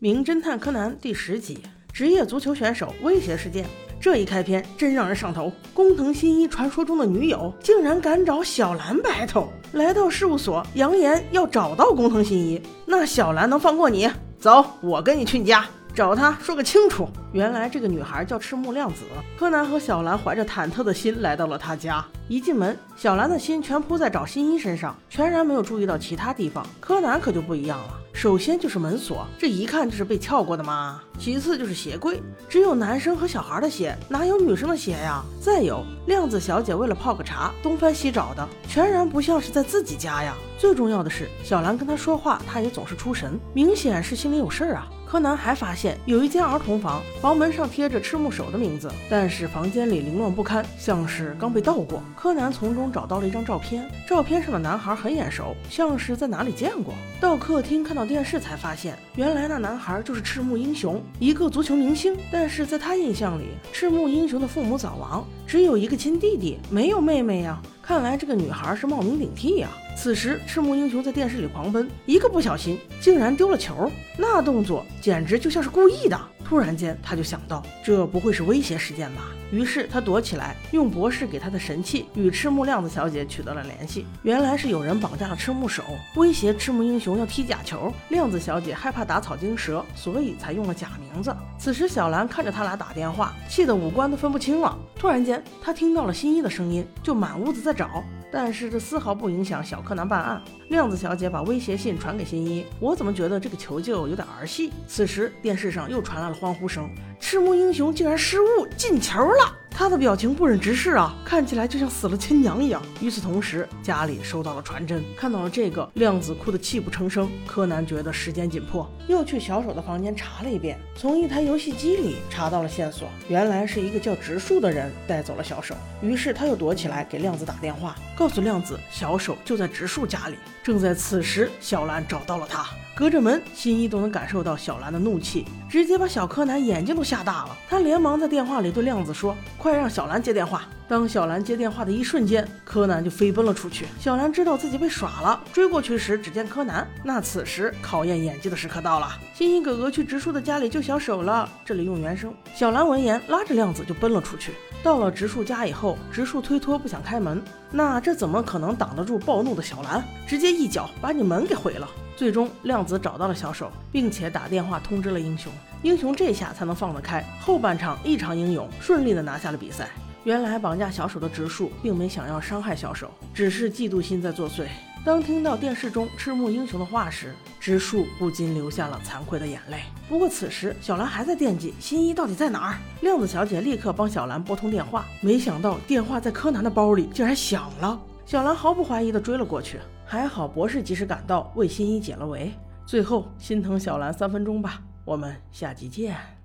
名侦探柯南第十集：职业足球选手威胁事件。这一开篇真让人上头。工藤新一传说中的女友竟然敢找小兰 battle，来到事务所扬言要找到工藤新一，那小兰能放过你？走，我跟你去你家。找他说个清楚。原来这个女孩叫赤木亮子。柯南和小兰怀着忐忑的心来到了她家。一进门，小兰的心全扑在找新一身上，全然没有注意到其他地方。柯南可就不一样了。首先就是门锁，这一看就是被撬过的嘛。其次就是鞋柜，只有男生和小孩的鞋，哪有女生的鞋呀？再有亮子小姐为了泡个茶，东翻西找的，全然不像是在自己家呀。最重要的是，小兰跟他说话，他也总是出神，明显是心里有事儿啊。柯南还发现有一间儿童房，房门上贴着赤木守的名字，但是房间里凌乱不堪，像是刚被盗过。柯南从中找到了一张照片，照片上的男孩很眼熟，像是在哪里见过。到客厅看到电视才发现，原来那男孩就是赤木英雄，一个足球明星。但是在他印象里，赤木英雄的父母早亡，只有一个亲弟弟，没有妹妹呀。看来这个女孩是冒名顶替呀！此时赤木英雄在电视里狂奔，一个不小心竟然丢了球，那动作简直就像是故意的。突然间他就想到，这不会是威胁事件吧？于是他躲起来，用博士给他的神器与赤木亮子小姐取得了联系。原来是有人绑架了赤木守，威胁赤木英雄要踢假球。亮子小姐害怕打草惊蛇，所以才用了假名字。此时小兰看着他俩打电话，气得五官都分不清了。突然间，他听到了新一的声音，就满屋子在找。但是这丝毫不影响小柯南办案。亮子小姐把威胁信传给新一，我怎么觉得这个求救有点儿戏？此时电视上又传来了欢呼声，赤木英雄竟然失误进球了。他的表情不忍直视啊，看起来就像死了亲娘一样。与此同时，家里收到了传真，看到了这个，亮子哭得泣不成声。柯南觉得时间紧迫，又去小手的房间查了一遍，从一台游戏机里查到了线索，原来是一个叫植树的人带走了小手。于是他又躲起来给亮子打电话，告诉亮子小手就在植树家里。正在此时，小兰找到了他。隔着门，新一都能感受到小兰的怒气，直接把小柯南眼睛都吓大了。他连忙在电话里对亮子说：“快让小兰接电话。”当小兰接电话的一瞬间，柯南就飞奔了出去。小兰知道自己被耍了，追过去时，只见柯南。那此时考验演技的时刻到了，新一哥哥去植树的家里救小手了。这里用原声。小兰闻言，拉着亮子就奔了出去。到了植树家以后，植树推脱不想开门，那这怎么可能挡得住暴怒的小兰？直接一脚把你门给毁了。最终，亮子找到了小手，并且打电话通知了英雄。英雄这下才能放得开。后半场异常英勇，顺利的拿下了比赛。原来绑架小手的植树并没想要伤害小手，只是嫉妒心在作祟。当听到电视中赤木英雄的话时，植树不禁流下了惭愧的眼泪。不过此时小兰还在惦记新一到底在哪儿。亮子小姐立刻帮小兰拨通电话，没想到电话在柯南的包里竟然响了。小兰毫不怀疑地追了过去。还好博士及时赶到，为新一解了围。最后心疼小兰三分钟吧，我们下集见。